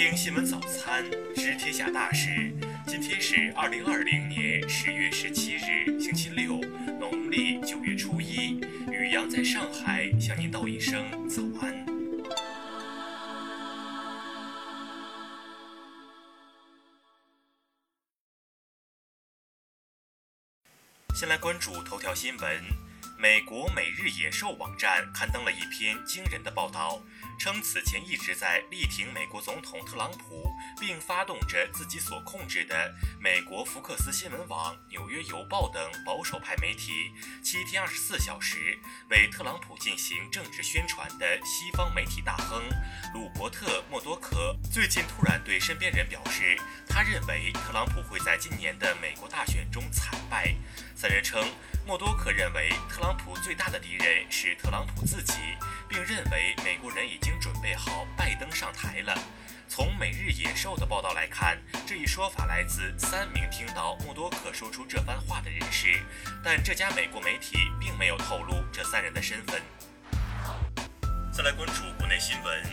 听新闻早餐，知天下大事。今天是二零二零年十月十七日，星期六，农历九月初一。雨阳在上海向您道一声早安。先来关注头条新闻。美国《每日野兽》网站刊登了一篇惊人的报道，称此前一直在力挺美国总统特朗普，并发动着自己所控制的美国福克斯新闻网、纽约邮报等保守派媒体，七天二十四小时为特朗普进行政治宣传的西方媒体大亨鲁伯特·默多克，最近突然对身边人表示，他认为特朗普会在今年的美国大选中惨败。三人称。默多克认为，特朗普最大的敌人是特朗普自己，并认为美国人已经经准备好拜登上台了。从《每日野兽》的报道来看，这一说法来自三名听到默多克说出这番话的人士，但这家美国媒体并没有透露这三人的身份。再来关注国内新闻，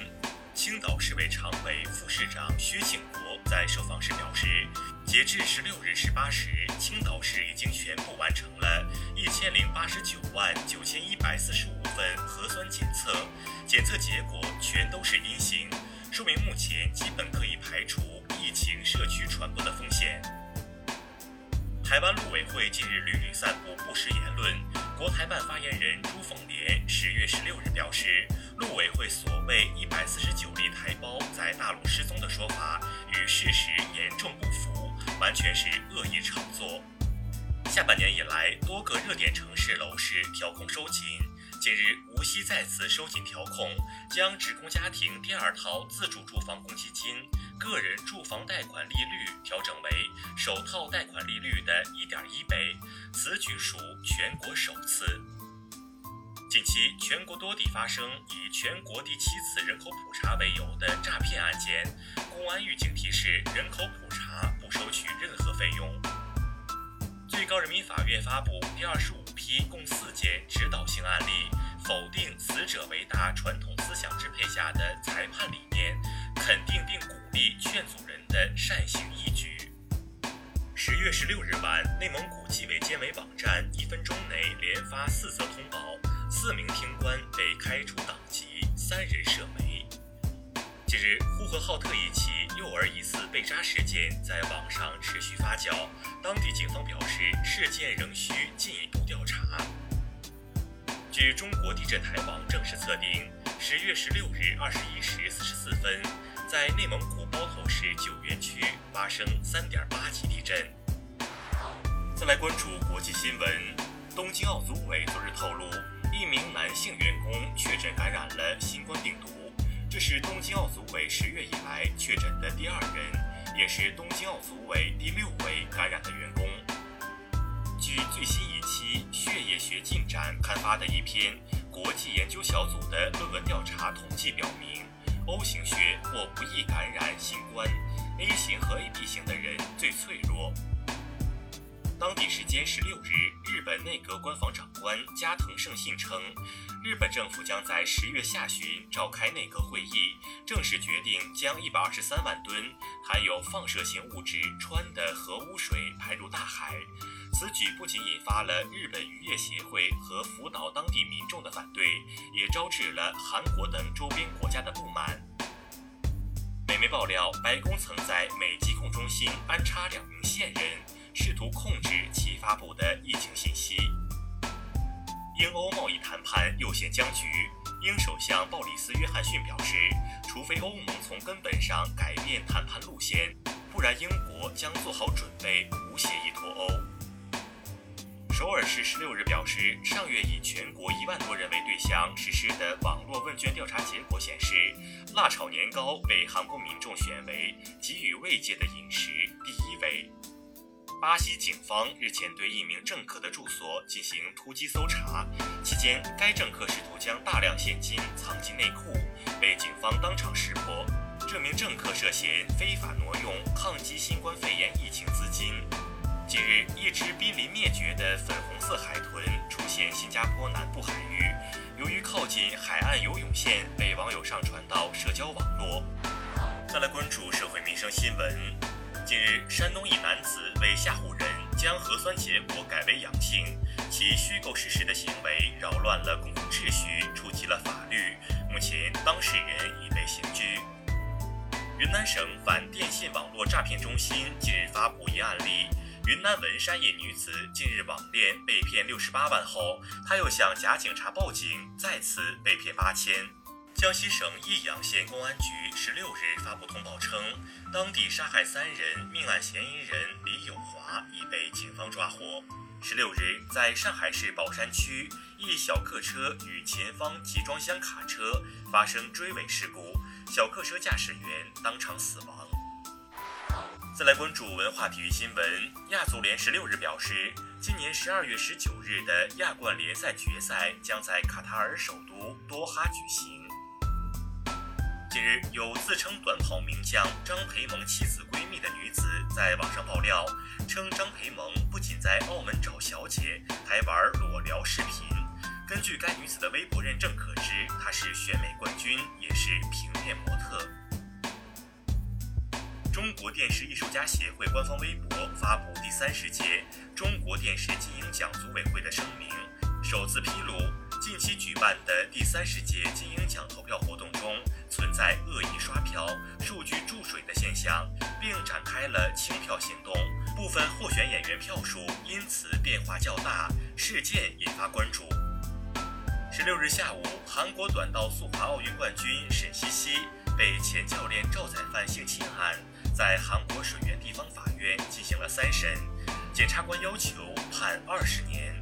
青岛市委常委、副市长薛庆国在受访时表示。截至十六日十八时，青岛市已经全部完成了一千零八十九万九千一百四十五份核酸检测，检测结果全都是阴性，说明目前基本可以排除疫情社区传播的风险。台湾陆委会近日屡屡散布不实言论，国台办发言人朱凤莲十月十六日表示，陆委会所谓一百四十九例台胞在大陆失踪的说法与事实严重不符。完全是恶意炒作。下半年以来，多个热点城市楼市调控收紧。近日，无锡再次收紧调控，将职工家庭第二套自主住房公积金个人住房贷款利率调整为首套贷款利率的一点一倍，此举属全国首次。近期，全国多地发生以全国第七次人口普查为由的诈骗案件，公安预警提示：人口普查不收取任何费用。最高人民法院发布第二十五批共四件指导性案例，否定死者为大传统思想支配下的裁判理念，肯定并鼓励劝阻人的善行义举。十月十六日晚，内蒙古纪委监委网站一分钟内连发四则通报。四名厅官被开除党籍，三人涉媒。近日，呼和浩特一起幼儿疑似被扎事件在网上持续发酵，当地警方表示，事件仍需进一步调查。据中国地震台网正式测定，十月十六日二十一时四十四分，在内蒙古包头市九原区发生三点八级地震。再来关注国际新闻，东京奥组委昨日透为十月以来确诊的第二人，也是东京奥组委第六位感染的员工。据最新一期《血液学进展》刊发的一篇国际研究小组的论文调查统计表明，O 型血或不易感染新冠，A 型和 AB 型的人最脆弱。当地时间十六日，日本内阁官房长官加藤胜信称，日本政府将在十月下旬召开内阁会议，正式决定将一百二十三万吨含有放射性物质氚的核污水排入大海。此举不仅引发了日本渔业协会和福岛当地民众的反对，也招致了韩国等周边国家的不满。美媒爆料，白宫曾在美疾控中心安插两名线人。试图控制其发布的疫情信息。英欧贸易谈判又现僵局。英首相鲍里斯·约翰逊表示，除非欧盟从根本上改变谈判路线，不然英国将做好准备，无协议脱欧。首尔市十六日表示，上月以全国一万多人为对象实施的网络问卷调查结果显示，辣炒年糕被韩国民众选为给予慰藉的饮食第一位。巴西警方日前对一名政客的住所进行突击搜查，期间该政客试图将大量现金藏进内裤，被警方当场识破。这名政客涉嫌非法挪用抗击新冠肺炎疫情资金。近日，一只濒临灭绝的粉红色海豚出现新加坡南部海域，由于靠近海岸游泳线，被网友上传到社交网络。再来关注社会民生新闻。近日，山东一男子为吓唬人，将核酸结果改为阳性，其虚构事实的行为扰乱了公共秩序，触及了法律。目前，当事人已被刑拘。云南省反电信网络诈骗中心近日发布一案例：云南文山一女子近日网恋被骗六十八万后，她又向假警察报警，再次被骗八千。江西省益阳县公安局十六日发布通报称，当地杀害三人命案嫌疑人李友华已被警方抓获。十六日，在上海市宝山区，一小客车与前方集装箱卡车发生追尾事故，小客车驾驶员当场死亡。再来关注文化体育新闻，亚足联十六日表示，今年十二月十九日的亚冠联赛决赛将在卡塔尔首都多哈举行。近日，有自称短跑名将张培萌妻子闺蜜的女子在网上爆料，称张培萌不仅在澳门找小姐，还玩裸聊视频。根据该女子的微博认证可知，她是选美冠军，也是平面模特。中国电视艺术家协会官方微博发布第三十届中国电视金鹰奖组委会的声明，首次披露近期举办的第三十届金鹰奖投票活动中。存在恶意刷票、数据注水的现象，并展开了清票行动，部分候选演员票数因此变化较大，事件引发关注。十六日下午，韩国短道速滑奥运冠军沈西西被前教练赵宰范性侵案，在韩国水源地方法院进行了三审，检察官要求判二十年。